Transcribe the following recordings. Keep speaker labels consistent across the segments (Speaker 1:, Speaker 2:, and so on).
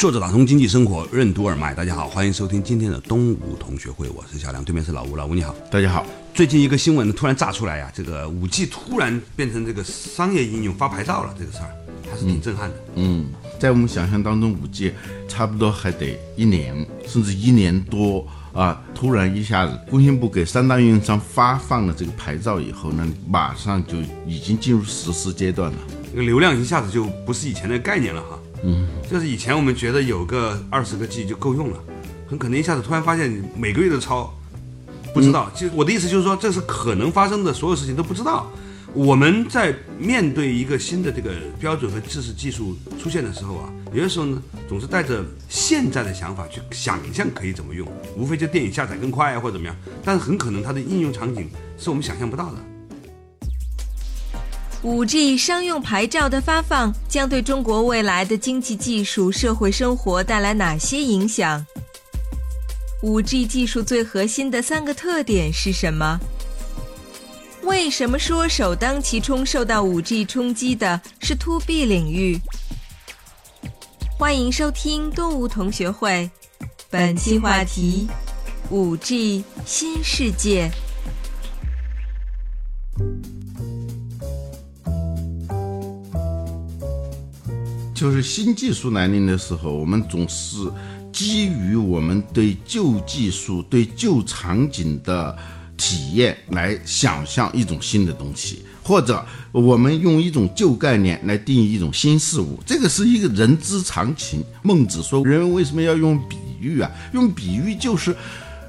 Speaker 1: 作者打通经济生活任督二脉，大家好，欢迎收听今天的东吴同学会，我是小梁，对面是老吴，老吴你好，
Speaker 2: 大家好。
Speaker 1: 最近一个新闻突然炸出来呀，这个五 G 突然变成这个商业应用发牌照了，这个事儿还是挺震撼的。
Speaker 2: 嗯，在我们想象当中，五 G 差不多还得一年，甚至一年多啊，突然一下子，工信部给三大运营商发放了这个牌照以后呢，马上就已经进入实施阶段了。
Speaker 1: 这个流量一下子就不是以前的概念了哈。嗯，就是以前我们觉得有个二十个 G 就够用了，很可能一下子突然发现你每个月都超，不知道。就我的意思就是说，这是可能发生的所有事情都不知道。我们在面对一个新的这个标准和知识技术出现的时候啊，有的时候呢，总是带着现在的想法去想象可以怎么用，无非就电影下载更快啊或者怎么样，但是很可能它的应用场景是我们想象不到的。
Speaker 3: 五 G 商用牌照的发放将对中国未来的经济、技术、社会生活带来哪些影响？五 G 技术最核心的三个特点是什么？为什么说首当其冲受到五 G 冲击的是 To B 领域？欢迎收听动物同学会，本期话题：五 G 新世界。
Speaker 2: 就是新技术来临的时候，我们总是基于我们对旧技术、对旧场景的体验来想象一种新的东西，或者我们用一种旧概念来定义一种新事物，这个是一个人之常情。孟子说：“人为什么要用比喻啊？用比喻就是。”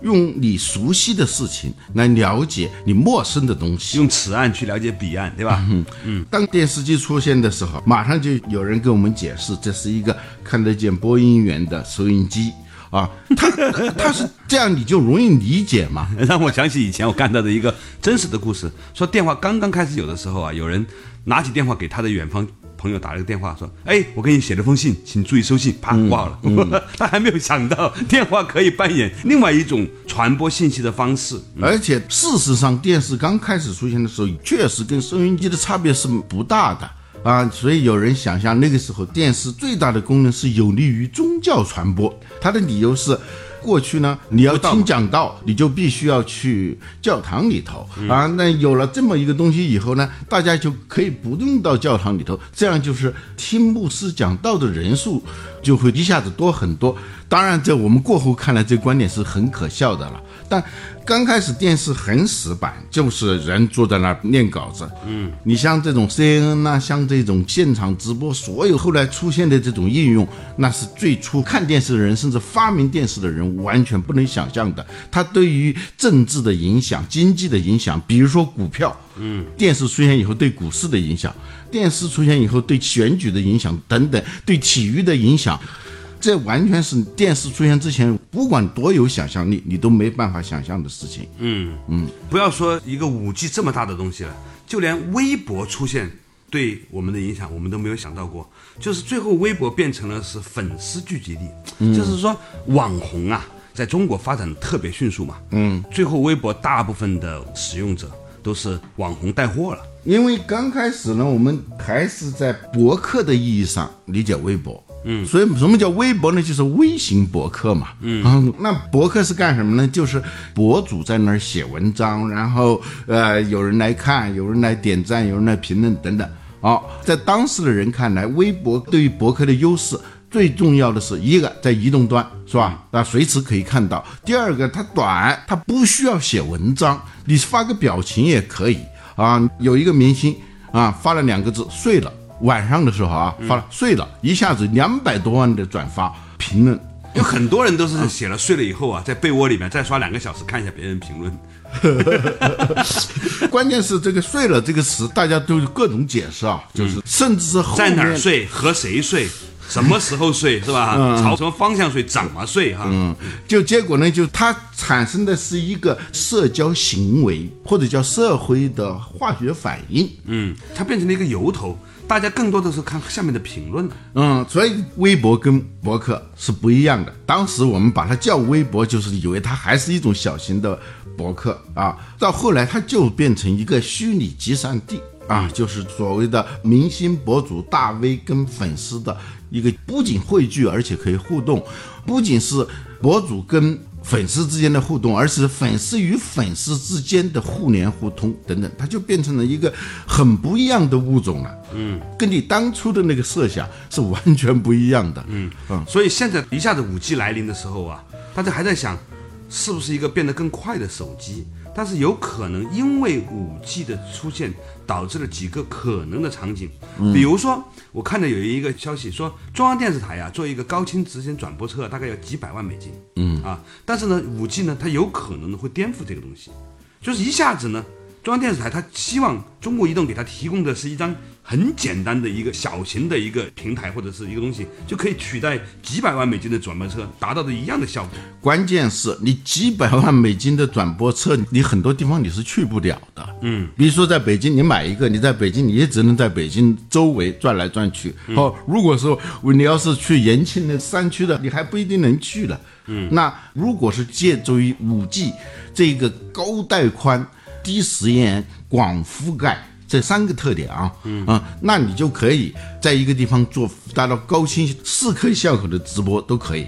Speaker 2: 用你熟悉的事情来了解你陌生的东西，
Speaker 1: 用此岸去了解彼岸，对吧？
Speaker 2: 嗯嗯。当电视机出现的时候，马上就有人给我们解释，这是一个看得见播音员的收音机啊。他 他是这样，你就容易理解嘛。
Speaker 1: 让我想起以前我看到的一个真实的故事，说电话刚刚开始有的时候啊，有人拿起电话给他的远方。朋友打了个电话说：“哎，我给你写了封信，请注意收信。”啪挂了。他还没有想到电话可以扮演另外一种传播信息的方式。
Speaker 2: 而且事实上，电视刚开始出现的时候，确实跟收音机的差别是不大的啊。所以有人想象那个时候电视最大的功能是有利于宗教传播。他的理由是。过去呢，你要听讲道，你就必须要去教堂里头啊。那有了这么一个东西以后呢，大家就可以不用到教堂里头，这样就是听牧师讲道的人数就会一下子多很多。当然，在我们过后看来，这观点是很可笑的了。但刚开始电视很死板，就是人坐在那儿念稿子。嗯，你像这种 CNN 呐，像这种现场直播，所有后来出现的这种应用，那是最初看电视的人，甚至发明电视的人完全不能想象的。它对于政治的影响、经济的影响，比如说股票，嗯，电视出现以后对股市的影响，电视出现以后对选举的影响等等，对体育的影响。这完全是电视出现之前，不管多有想象力，你都没办法想象的事情。
Speaker 1: 嗯嗯，不要说一个五 G 这么大的东西了，就连微博出现对我们的影响，我们都没有想到过。就是最后微博变成了是粉丝聚集地，就是说网红啊，在中国发展特别迅速嘛。嗯，最后微博大部分的使用者都是网红带货了。
Speaker 2: 因为刚开始呢，我们还是在博客的意义上理解微博。嗯，所以什么叫微博呢？就是微型博客嘛。嗯，那博客是干什么呢？就是博主在那儿写文章，然后呃有人来看，有人来点赞，有人来评论等等。哦，在当时的人看来，微博对于博客的优势最重要的是一个在移动端是吧？那，随时可以看到。第二个，它短，它不需要写文章，你发个表情也可以啊。有一个明星啊发了两个字睡了。晚上的时候啊，发了睡了一下子两百多万的转发评论，
Speaker 1: 有很多人都是写了睡了以后啊，在被窝里面再刷两个小时看一下别人评论。
Speaker 2: 关键是这个“睡了”这个词，大家都有各种解释啊，就是甚至是
Speaker 1: 在哪儿睡和谁睡，什么时候睡是吧？朝什么方向睡，怎么睡哈？
Speaker 2: 嗯，就结果呢，就它产生的是一个社交行为，或者叫社会的化学反应。
Speaker 1: 嗯，它变成了一个由头，大家更多的是看下面的评论。
Speaker 2: 嗯，所以微博跟博客是不一样的。当时我们把它叫微博，就是以为它还是一种小型的博客啊。到后来，它就变成一个虚拟集散地啊，就是所谓的明星博主、大 V 跟粉丝的一个不仅汇聚，而且可以互动，不仅是博主跟粉丝之间的互动，而是粉丝与粉丝之间的互联互通等等，它就变成了一个很不一样的物种了。嗯，跟你当初的那个设想是完全不一样的。嗯嗯
Speaker 1: 所以现在一下子五 G 来临的时候啊，大家还在想，是不是一个变得更快的手机？但是有可能因为五 G 的出现，导致了几个可能的场景。比如说，我看到有一个消息说，中央电视台啊做一个高清直线转播车，大概要几百万美金。嗯啊，但是呢，五 G 呢，它有可能会颠覆这个东西，就是一下子呢，中央电视台它希望中国移动给它提供的是一张很简单的一个小型的一个平台或者是一个东西，就可以取代几百万美金的转播车，达到的一样的效果。
Speaker 2: 关键是你几百万美金的转播车，你很多地方你是去不了的。嗯，比如说在北京，你买一个，你在北京你也只能在北京周围转来转去。哦，如果说你要是去延庆的山区的，你还不一定能去了。嗯，那如果是借助于五 G 这个高带宽、低时延、广覆盖。这三个特点啊，嗯啊，那你就可以在一个地方做达到高清四 K 效果的直播都可以。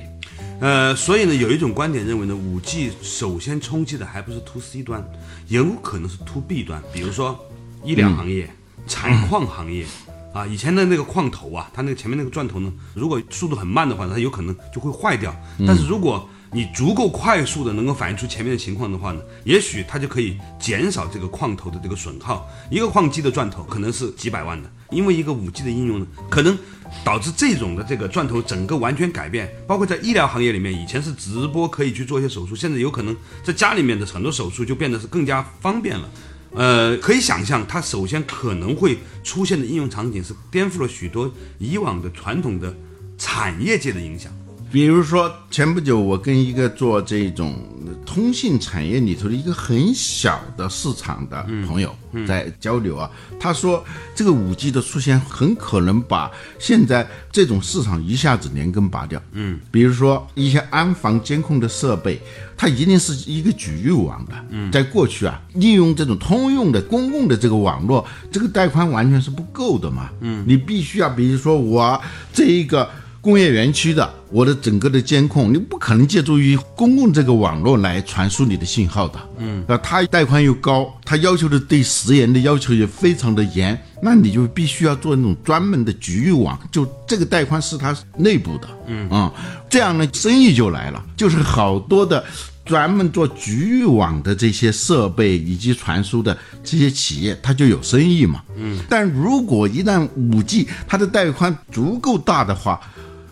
Speaker 1: 呃，所以呢，有一种观点认为呢，五 G 首先冲击的还不是 to C 端，也有可能是 to B 端，比如说医疗行业、采矿行业。啊，以前的那个矿头啊，它那个前面那个钻头呢，如果速度很慢的话，它有可能就会坏掉。但是如果你足够快速的能够反映出前面的情况的话呢，也许它就可以减少这个矿头的这个损耗。一个矿机的钻头可能是几百万的，因为一个五 G 的应用呢，可能导致这种的这个钻头整个完全改变。包括在医疗行业里面，以前是直播可以去做一些手术，现在有可能在家里面的很多手术就变得是更加方便了。呃，可以想象，它首先可能会出现的应用场景是颠覆了许多以往的传统的产业界的影响。
Speaker 2: 比如说，前不久我跟一个做这种通信产业里头的一个很小的市场的朋友在交流啊，他说这个五 G 的出现很可能把现在这种市场一下子连根拔掉。嗯，比如说一些安防监控的设备，它一定是一个局域网的。嗯，在过去啊，利用这种通用的公共的这个网络，这个带宽完全是不够的嘛。嗯，你必须要，比如说我这一个。工业园区的，我的整个的监控，你不可能借助于公共这个网络来传输你的信号的。嗯，那，它带宽又高，它要求的对时延的要求也非常的严，那你就必须要做那种专门的局域网，就这个带宽是它内部的。嗯啊，这样呢，生意就来了，就是好多的专门做局域网的这些设备以及传输的这些企业，它就有生意嘛。嗯，但如果一旦五 G 它的带宽足够大的话，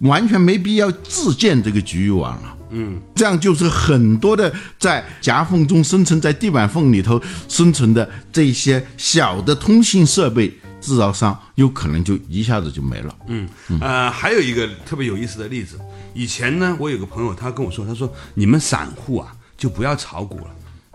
Speaker 2: 完全没必要自建这个局域网了，嗯，这样就是很多的在夹缝中生存，在地板缝里头生存的这些小的通信设备制造商，有可能就一下子就没了。
Speaker 1: 嗯，呃，还有一个特别有意思的例子，以前呢，我有个朋友，他跟我说，他说你们散户啊，就不要炒股了。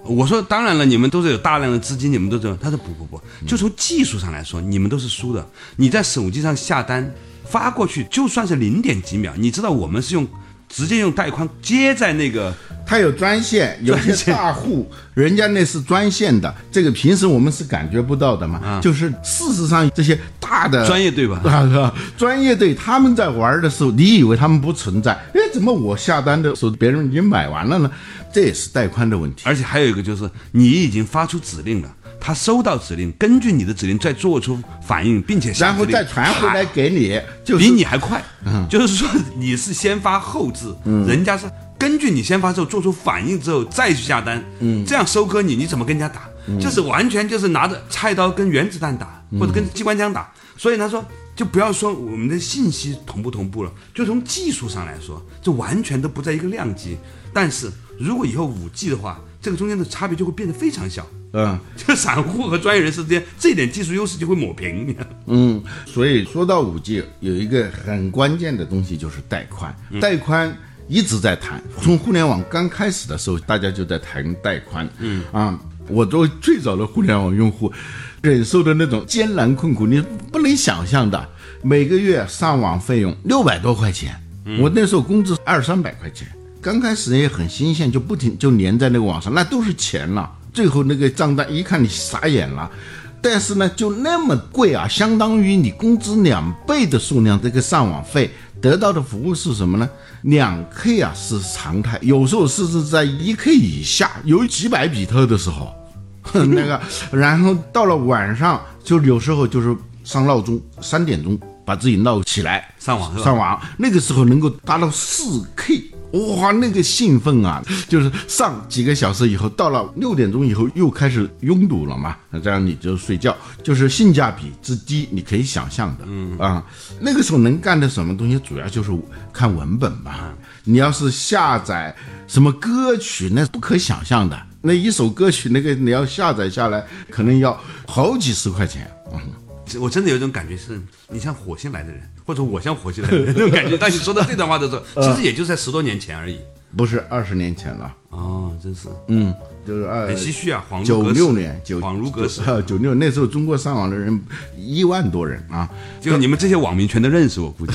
Speaker 1: 我说当然了，你们都是有大量的资金，你们都这样。他说不不不，就从技术上来说，你们都是输的。你在手机上下单。发过去就算是零点几秒，你知道我们是用直接用带宽接在那个，
Speaker 2: 它有专线，有些大户人家那是专线的，这个平时我们是感觉不到的嘛。就是事实上这些大的
Speaker 1: 专业队吧，
Speaker 2: 是吧？专业队他们在玩的时候，你以为他们不存在？哎，怎么我下单的时候别人已经买完了呢？这也是带宽的问题。
Speaker 1: 而且还有一个就是你已经发出指令了。他收到指令，根据你的指令再做出反应，并且
Speaker 2: 然后再传回来给你，
Speaker 1: 就比你还快。嗯，就是说你是先发后制，嗯，人家是根据你先发之后做出反应之后再去下单。嗯，这样收割你，你怎么跟人家打？就是完全就是拿着菜刀跟原子弹打，或者跟机关枪打。所以他说，就不要说我们的信息同不同步了，就从技术上来说，就完全都不在一个量级。但是如果以后五 G 的话，这个中间的差别就会变得非常小。
Speaker 2: 嗯
Speaker 1: 就 散户和专业人士之间这一点技术优势就会抹平。
Speaker 2: 嗯，所以说到五 G，有一个很关键的东西就是带宽，带宽。一直在谈，从互联网刚开始的时候，大家就在谈带宽。嗯啊，我作为最早的互联网用户，忍受的那种艰难困苦，你不能想象的。每个月上网费用六百多块钱，我那时候工资二三百块钱，刚开始也很新鲜，就不停就连在那个网上，那都是钱了。最后那个账单一看，你傻眼了。但是呢，就那么贵啊，相当于你工资两倍的数量，这个上网费得到的服务是什么呢？两 K 啊是常态，有时候甚至在一 K 以下，有几百比特的时候，那个，然后到了晚上，就有时候就是上闹钟，三点钟把自己闹起来
Speaker 1: 上网
Speaker 2: 上网，那个时候能够达到四 K。哇，那个兴奋啊！就是上几个小时以后，到了六点钟以后又开始拥堵了嘛，那这样你就睡觉，就是性价比之低，你可以想象的。嗯啊，那个时候能干的什么东西，主要就是看文本吧。你要是下载什么歌曲，那不可想象的。那一首歌曲，那个你要下载下来，可能要好几十块钱。嗯
Speaker 1: 我真的有一种感觉是，你像火星来的人，或者我像火星来的人 那种感觉。当你说到这段话的时候，其实也就在十多年前而已。
Speaker 2: 不是二十年前了，
Speaker 1: 哦，真是
Speaker 2: 嗯，就是二
Speaker 1: 很唏嘘啊，恍如
Speaker 2: 九六年，九
Speaker 1: 恍如隔世。
Speaker 2: 啊，九六那时候中国上网的人一万多人啊，
Speaker 1: 就你们这些网民全都认识我，估计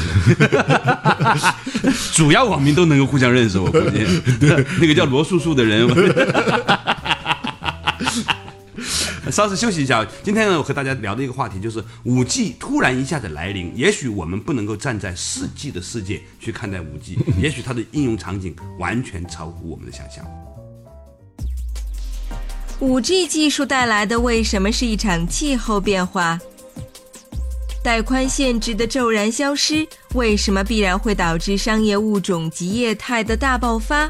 Speaker 1: 主要网民都能够互相认识我，估计对那个叫罗素素的人。稍事休息一下，今天呢，我和大家聊的一个话题就是五 G 突然一下子来临，也许我们不能够站在四 G 的世界去看待五 G，也许它的应用场景完全超乎我们的想象。
Speaker 3: 五 G 技术带来的为什么是一场气候变化？带宽限制的骤然消失，为什么必然会导致商业物种及业态的大爆发？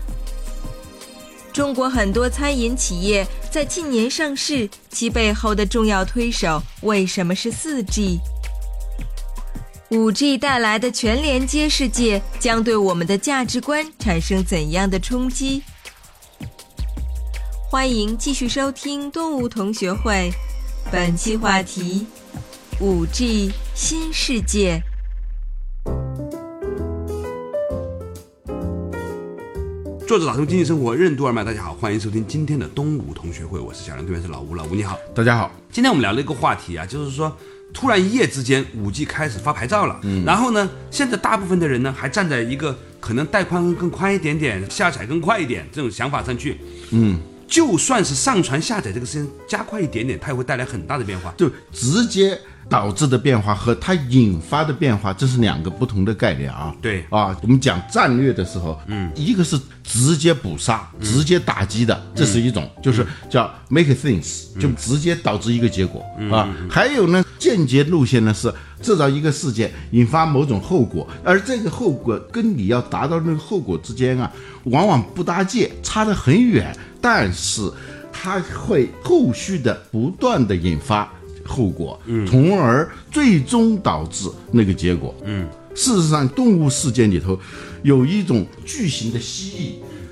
Speaker 3: 中国很多餐饮企业在近年上市，其背后的重要推手为什么是 4G？五 G 带来的全连接世界将对我们的价值观产生怎样的冲击？欢迎继续收听动物同学会，本期话题：五 G 新世界。
Speaker 1: 作者打通经济生活任督二脉，大家好，欢迎收听今天的东吴同学会，我是小梁，对面是老吴，老吴你好。
Speaker 2: 大家好，
Speaker 1: 今天我们聊了一个话题啊，就是说，突然一夜之间，五 G 开始发牌照了。嗯，然后呢，现在大部分的人呢，还站在一个可能带宽更宽一点点，下载更快一点这种想法上去。
Speaker 2: 嗯，
Speaker 1: 就算是上传下载这个事情加快一点点，它也会带来很大的变化。
Speaker 2: 就直接导致的变化和它引发的变化，这是两个不同的概念啊。
Speaker 1: 对
Speaker 2: 啊，我们讲战略的时候，嗯，一个是直接捕杀、直接打击的，这是一种，就是叫 make things，就直接导致一个结果啊。还有呢，间接路线呢是制造一个事件，引发某种后果，而这个后果跟你要达到那个后果之间啊，往往不搭界，差得很远，但是它会后续的不断的引发。后果，嗯，从而最终导致那个结果，嗯。事实上，动物世界里头有一种巨型的蜥蜴，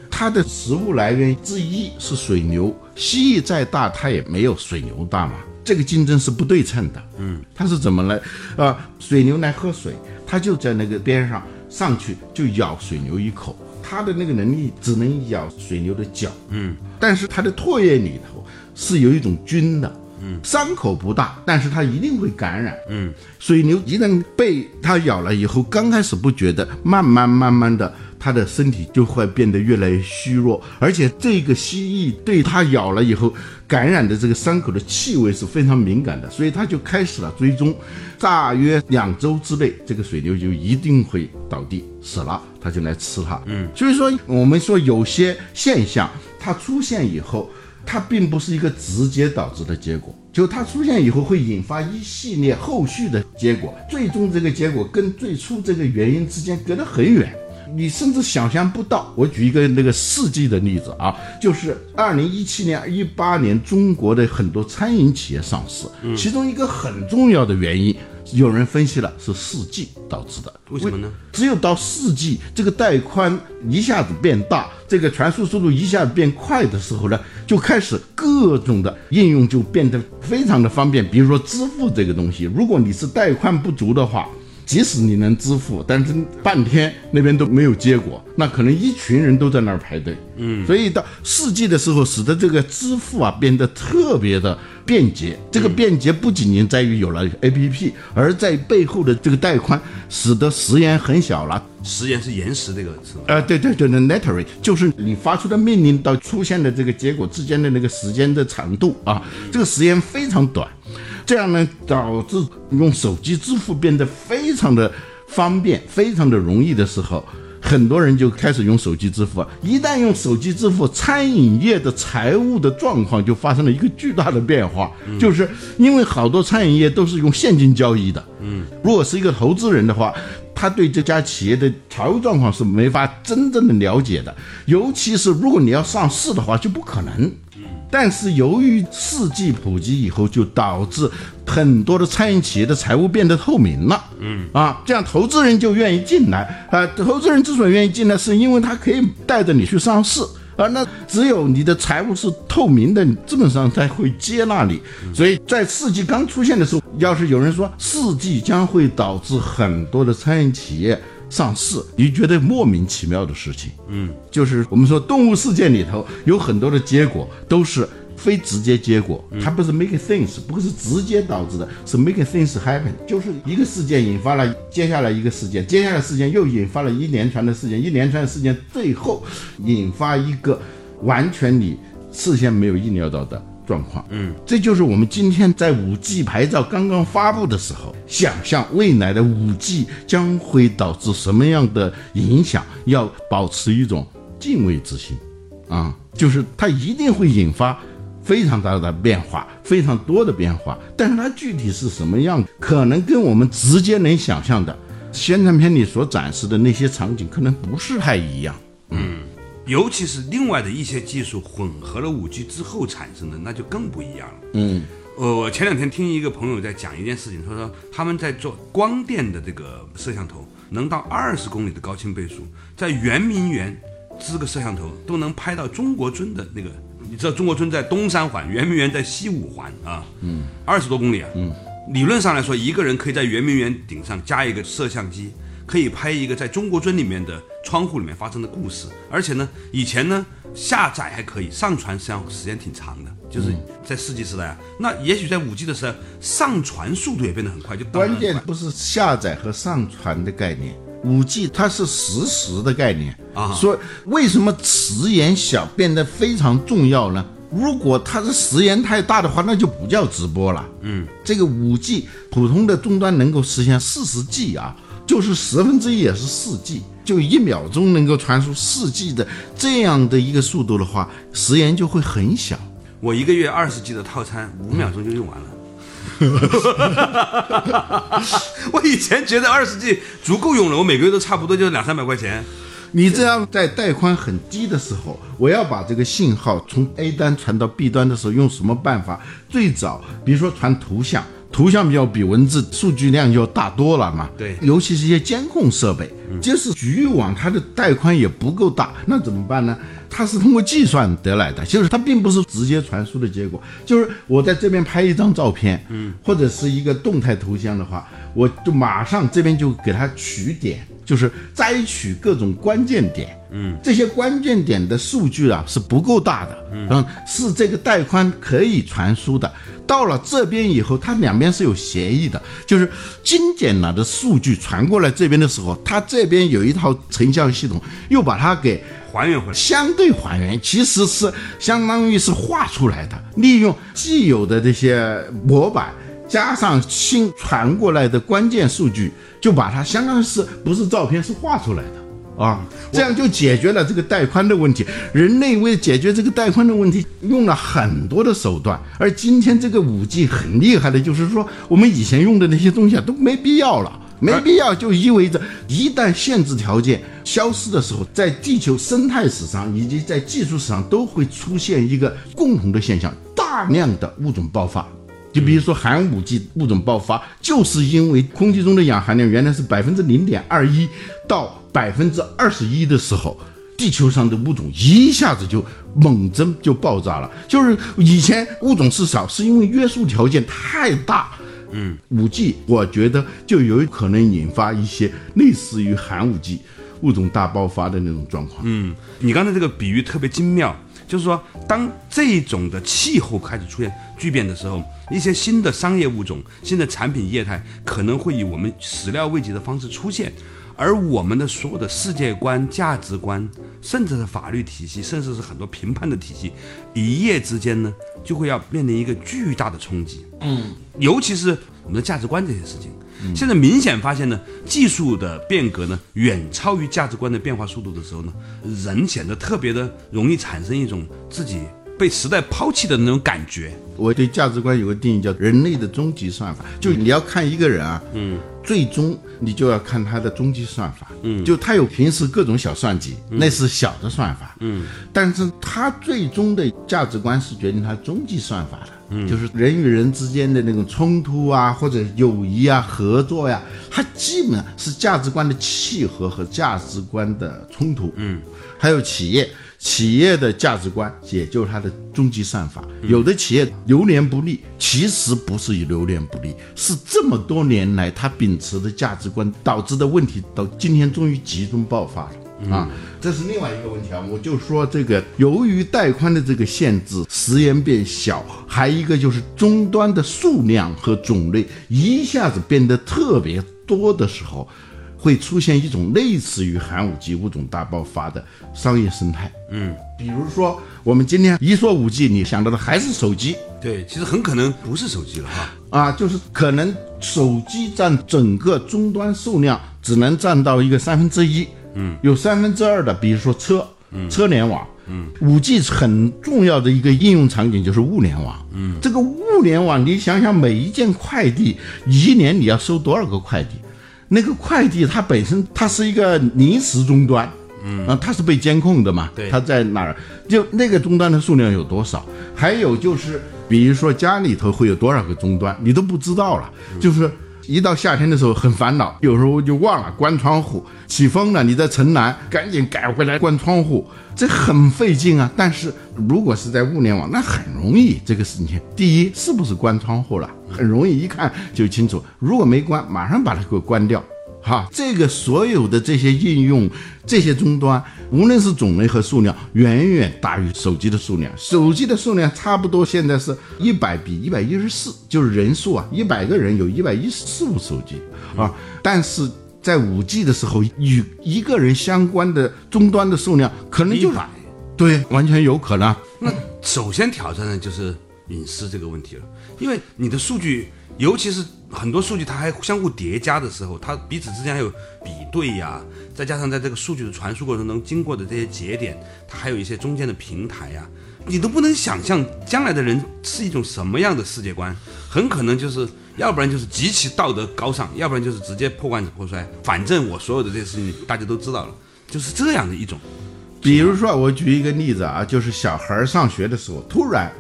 Speaker 2: 它的食物来源之一是水牛。蜥蜴再大，它也没有水牛大嘛。这个竞争是不对称的，嗯。它是怎么来？啊，水牛来喝水，它就在那个边上上去就咬水牛一口，它的那个能力只能咬水牛的脚，嗯。但是它的唾液里头是有一种菌的。嗯，伤口不大，但是它一定会感染。嗯，水牛一旦被它咬了以后，刚开始不觉得，慢慢慢慢的，它的身体就会变得越来越虚弱，而且这个蜥蜴对它咬了以后感染的这个伤口的气味是非常敏感的，所以它就开始了追踪。大约两周之内，这个水牛就一定会倒地死了，它就来吃它。嗯，所以说我们说有些现象它出现以后。它并不是一个直接导致的结果，就它出现以后会引发一系列后续的结果，最终这个结果跟最初这个原因之间隔得很远，你甚至想象不到。我举一个那个世纪的例子啊，就是二零一七年、一八年中国的很多餐饮企业上市，其中一个很重要的原因有人分析了是四 G 导致的。
Speaker 1: 为什么呢？
Speaker 2: 只有到四 G，这个带宽一下子变大，这个传输速度一下子变快的时候呢，就开始各种的应用就变得非常的方便。比如说支付这个东西，如果你是带宽不足的话。即使你能支付，但是半天那边都没有结果，那可能一群人都在那儿排队。嗯，所以到四 G 的时候，使得这个支付啊变得特别的便捷。这个便捷不仅仅在于有了 APP，而在背后的这个带宽，使得时延很小了。
Speaker 1: 时延是延时这个词。
Speaker 2: 啊，对对对的，latency 就是你发出的命令到出现的这个结果之间的那个时间的长度啊，这个时间非常短。这样呢，导致用手机支付变得非常的方便，非常的容易的时候，很多人就开始用手机支付。一旦用手机支付，餐饮业的财务的状况就发生了一个巨大的变化，就是因为好多餐饮业都是用现金交易的。嗯，如果是一个投资人的话，他对这家企业的财务状况是没法真正的了解的，尤其是如果你要上市的话，就不可能。但是由于四 G 普及以后，就导致很多的餐饮企业的财务变得透明了。嗯啊，这样投资人就愿意进来啊。投资人之所以愿意进来，是因为他可以带着你去上市啊。那只有你的财务是透明的，资本上才会接纳你。所以在四 G 刚出现的时候，要是有人说四 G 将会导致很多的餐饮企业。上市，你觉得莫名其妙的事情，嗯，就是我们说动物世界里头有很多的结果都是非直接结果，它不是 make things，不是直接导致的，是 make things happen，就是一个事件引发了接下来一个事件，接下来事件又引发了一连串的事件，一连串的事件最后引发一个完全你事先没有意料到的。状况，嗯，这就是我们今天在五 G 牌照刚刚发布的时候，想象未来的五 G 将会导致什么样的影响，要保持一种敬畏之心，啊，就是它一定会引发非常大的变化，非常多的变化，但是它具体是什么样，可能跟我们直接能想象的宣传片里所展示的那些场景可能不是太一样，嗯。
Speaker 1: 尤其是另外的一些技术混合了五 G 之后产生的，那就更不一样了。嗯，呃，我前两天听一个朋友在讲一件事情，他说他们在做光电的这个摄像头，能到二十公里的高清倍数，在圆明园支个摄像头都能拍到中国尊的那个。你知道中国尊在东三环，圆明园在西五环啊。嗯，二十多公里啊。嗯，理论上来说，一个人可以在圆明园顶上加一个摄像机。可以拍一个在中国尊里面的窗户里面发生的故事，而且呢，以前呢下载还可以，上传实际上时间挺长的，就是在四 G 时代啊。那也许在五 G 的时候，上传速度也变得很快，就
Speaker 2: 关键不是下载和上传的概念，五 G 它是实时的概念啊。所以为什么时延小变得非常重要呢？如果它的时延太大的话，那就不叫直播了。嗯，这个五 G 普通的终端能够实现四十 G 啊。就是十分之一也是四 G，就一秒钟能够传输四 G 的这样的一个速度的话，时延就会很小。
Speaker 1: 我一个月二十 G 的套餐，五秒钟就用完了。我以前觉得二十 G 足够用了，我每个月都差不多就两三百块钱。
Speaker 2: 你这样在带宽很低的时候，我要把这个信号从 A 端传到 B 端的时候，用什么办法？最早，比如说传图像。图像比较比文字数据量要大多了嘛？
Speaker 1: 对，
Speaker 2: 尤其是一些监控设备，就是局域网，它的带宽也不够大，那怎么办呢？它是通过计算得来的，就是它并不是直接传输的结果。就是我在这边拍一张照片，嗯，或者是一个动态图像的话，我就马上这边就给它取点，就是摘取各种关键点，嗯，这些关键点的数据啊是不够大的，嗯，是这个带宽可以传输的。到了这边以后，它两边是有协议的，就是精简了的数据传过来这边的时候，它这边有一套成像系统，又把它给
Speaker 1: 还原回来，
Speaker 2: 相对还原，其实是相当于是画出来的，利用既有的这些模板，加上新传过来的关键数据，就把它相当于是不是照片，是画出来的。啊，这样就解决了这个带宽的问题。人类为解决这个带宽的问题，用了很多的手段。而今天这个五 G 很厉害的，就是说我们以前用的那些东西啊都没必要了，没必要就意味着一旦限制条件消失的时候，在地球生态史上以及在技术史上都会出现一个共同的现象：大量的物种爆发。就比如说寒武纪物种爆发，就是因为空气中的氧含量原来是百分之零点二一到百分之二十一的时候，地球上的物种一下子就猛增就爆炸了。就是以前物种是少，是因为约束条件太大。嗯，五 G 我觉得就有可能引发一些类似于寒武纪物种大爆发的那种状况。
Speaker 1: 嗯，你刚才这个比喻特别精妙，就是说，当这种的气候开始出现巨变的时候，一些新的商业物种、新的产品业态可能会以我们始料未及的方式出现，而我们的所有的世界观、价值观，甚至是法律体系，甚至是很多评判的体系，一夜之间呢，就会要面临一个巨大的冲击。嗯，尤其是我们的价值观这些事情。现在明显发现呢，技术的变革呢远超于价值观的变化速度的时候呢，人显得特别的容易产生一种自己被时代抛弃的那种感觉。
Speaker 2: 我对价值观有个定义，叫人类的终极算法。就你要看一个人啊，嗯，最终你就要看他的终极算法。嗯，就他有平时各种小算计，那是小的算法。嗯，但是他最终的价值观是决定他终极算法的。嗯，就是人与人之间的那种冲突啊，或者友谊啊、合作呀，它基本上是价值观的契合和价值观的冲突。嗯，还有企业，企业的价值观也就是它的终极算法。有的企业流年不利，其实不是流年不利，是这么多年来它秉持的价值观导致的问题，到今天终于集中爆发了。啊，这是另外一个问题啊！我就说这个，由于带宽的这个限制，时延变小，还一个就是终端的数量和种类一下子变得特别多的时候，会出现一种类似于寒武纪物种大爆发的商业生态。嗯，比如说我们今天一说五 G，你想到的还是手机。
Speaker 1: 对，其实很可能不是手机了哈。
Speaker 2: 啊，就是可能手机占整个终端数量只能占到一个三分之一。嗯，有三分之二的，比如说车，车联网，嗯，五 G 很重要的一个应用场景就是物联网，嗯，这个物联网，你想想每一件快递，一年你要收多少个快递？那个快递它本身它是一个临时终端，嗯，啊，它是被监控的嘛，
Speaker 1: 对，
Speaker 2: 它在哪儿？就那个终端的数量有多少？还有就是，比如说家里头会有多少个终端，你都不知道了，就是。一到夏天的时候很烦恼，有时候就忘了关窗户。起风了，你在城南赶紧改回来关窗户，这很费劲啊。但是如果是在物联网，那很容易。这个事情，第一是不是关窗户了，很容易一看就清楚。如果没关，马上把它给我关掉。哈，这个所有的这些应用，这些终端，无论是种类和数量，远远大于手机的数量。手机的数量差不多现在是一百比一百一十四，就是人数啊，一百个人有一百一十四部手机啊。但是在五 G 的时候，与一个人相关的终端的数量可能就
Speaker 1: 百，
Speaker 2: 对，完全有可能。
Speaker 1: 那首先挑战的就是隐私这个问题了，因为你的数据。尤其是很多数据它还相互叠加的时候，它彼此之间还有比对呀，再加上在这个数据的传输过程中经过的这些节点，它还有一些中间的平台呀，你都不能想象将来的人是一种什么样的世界观，很可能就是要不然就是极其道德高尚，要不然就是直接破罐子破摔，反正我所有的这些事情大家都知道了，就是这样的一种。
Speaker 2: 比如说我举一个例子啊，就是小孩上学的时候突然。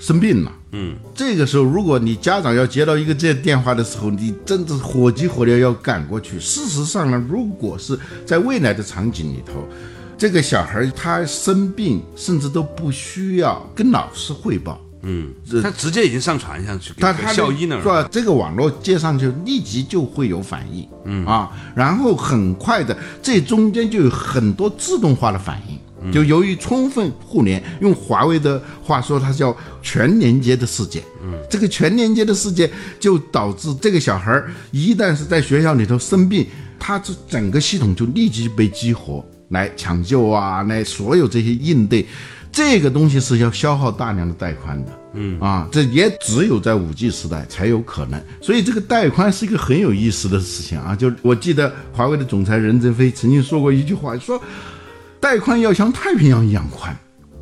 Speaker 2: 生病了，嗯，这个时候如果你家长要接到一个这电话的时候，你真的是火急火燎要赶过去。事实上呢，如果是在未来的场景里头，这个小孩他生病，甚至都不需要跟老师汇报，
Speaker 1: 嗯，他直接已经上传上去，他他校医那儿，
Speaker 2: 说这个网络接上去，立即就会有反应，嗯。啊，然后很快的，这中间就有很多自动化的反应。就由于充分互联，用华为的话说，它叫全连接的世界。嗯，这个全连接的世界就导致这个小孩儿一旦是在学校里头生病，他这整个系统就立即被激活来抢救啊，来所有这些应对，这个东西是要消耗大量的带宽的。嗯啊，这也只有在五 G 时代才有可能。所以这个带宽是一个很有意思的事情啊。就我记得华为的总裁任正非曾经说过一句话，说。带宽要像太平洋一样宽，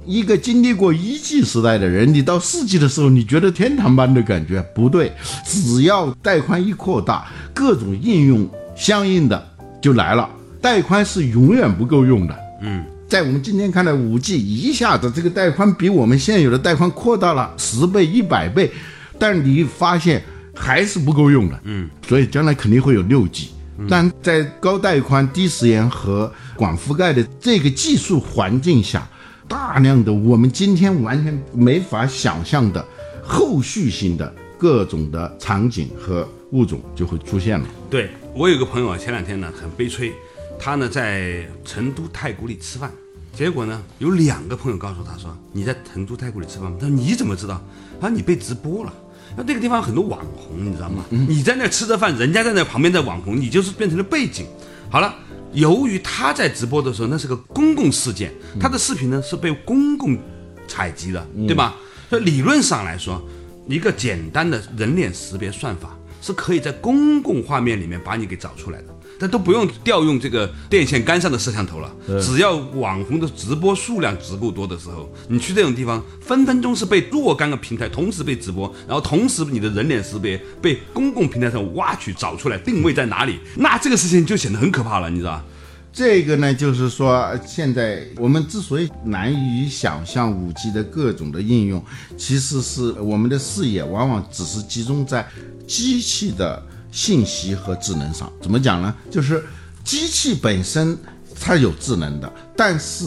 Speaker 2: 一个经历过一 G 时代的人，你到四 G 的时候，你觉得天堂般的感觉不对。只要带宽一扩大，各种应用相应的就来了。带宽是永远不够用的。嗯，在我们今天看来，五 G 一下子这个带宽比我们现有的带宽扩大了十倍、一百倍，但你发现还是不够用的，嗯，所以将来肯定会有六 G。但在高带宽、低时延和广覆盖的这个技术环境下，大量的我们今天完全没法想象的后续性的各种的场景和物种就会出现了。
Speaker 1: 对我有个朋友啊，前两天呢很悲催，他呢在成都太古里吃饭，结果呢有两个朋友告诉他说：“你在成都太古里吃饭吗？”他说：“你怎么知道？”他说：“你被直播了。”那那个地方很多网红，你知道吗？你在那吃着饭，人家在那旁边在网红，你就是变成了背景。好了，由于他在直播的时候，那是个公共事件，他的视频呢是被公共采集的，对吧？所以理论上来说，一个简单的人脸识别算法是可以在公共画面里面把你给找出来的。但都不用调用这个电线杆上的摄像头了，只要网红的直播数量足够多的时候，你去这种地方，分分钟是被若干个平台同时被直播，然后同时你的人脸识别被公共平台上挖取找出来，定位在哪里，那这个事情就显得很可怕了，你知道吧？
Speaker 2: 这个呢，就是说，现在我们之所以难以想象五 G 的各种的应用，其实是我们的视野往往只是集中在机器的。信息和智能上怎么讲呢？就是机器本身它有智能的，但是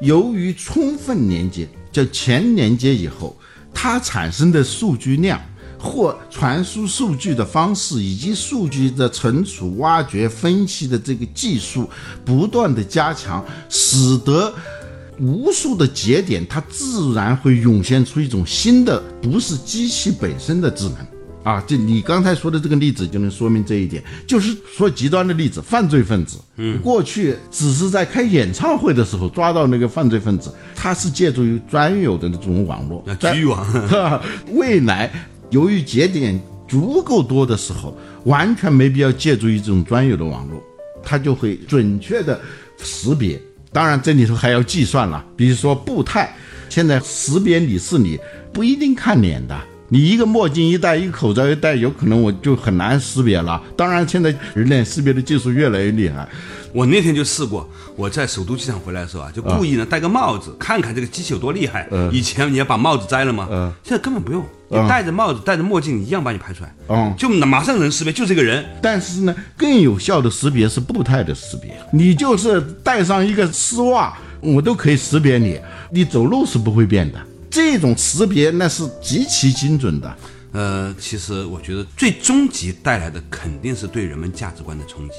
Speaker 2: 由于充分连接，叫前连接以后，它产生的数据量或传输数据的方式，以及数据的存储、挖掘、分析的这个技术不断的加强，使得无数的节点它自然会涌现出一种新的，不是机器本身的智能。啊，就你刚才说的这个例子就能说明这一点。就是说极端的例子，犯罪分子，嗯，过去只是在开演唱会的时候抓到那个犯罪分子，他是借助于专有的那种网络，
Speaker 1: 局域网。
Speaker 2: 未来由于节点足够多的时候，完全没必要借助于这种专有的网络，它就会准确的识别。当然这里头还要计算了，比如说步态，现在识别你是你不一定看脸的。你一个墨镜一戴，一个口罩一戴，有可能我就很难识别了。当然，现在人脸识别的技术越来越厉害。
Speaker 1: 我那天就试过，我在首都机场回来的时候啊，就故意呢戴个帽子，看看这个机器有多厉害。以前你要把帽子摘了吗？现在根本不用，你戴着帽子、戴着墨镜一样把你拍出来。嗯，就马上能识别，就这个人。
Speaker 2: 但是呢，更有效的识别是步态的识别。你就是戴上一个丝袜，我都可以识别你。你走路是不会变的。这种识别那是极其精准的，
Speaker 1: 呃，其实我觉得最终极带来的肯定是对人们价值观的冲击。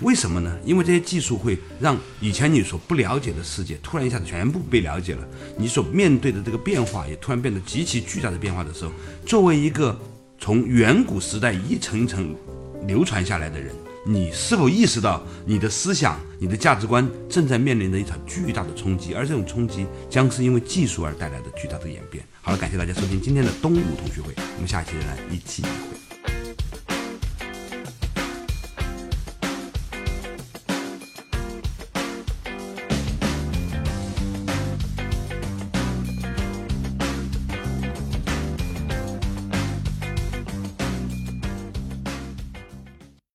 Speaker 1: 为什么呢？因为这些技术会让以前你所不了解的世界突然一下子全部被了解了，你所面对的这个变化也突然变得极其巨大的变化的时候，作为一个从远古时代一层一层流传下来的人。你是否意识到你的思想、你的价值观正在面临着一场巨大的冲击？而这种冲击将是因为技术而带来的巨大的演变。好了，感谢大家收听今天的东吴同学会，我们下期再来一期一会。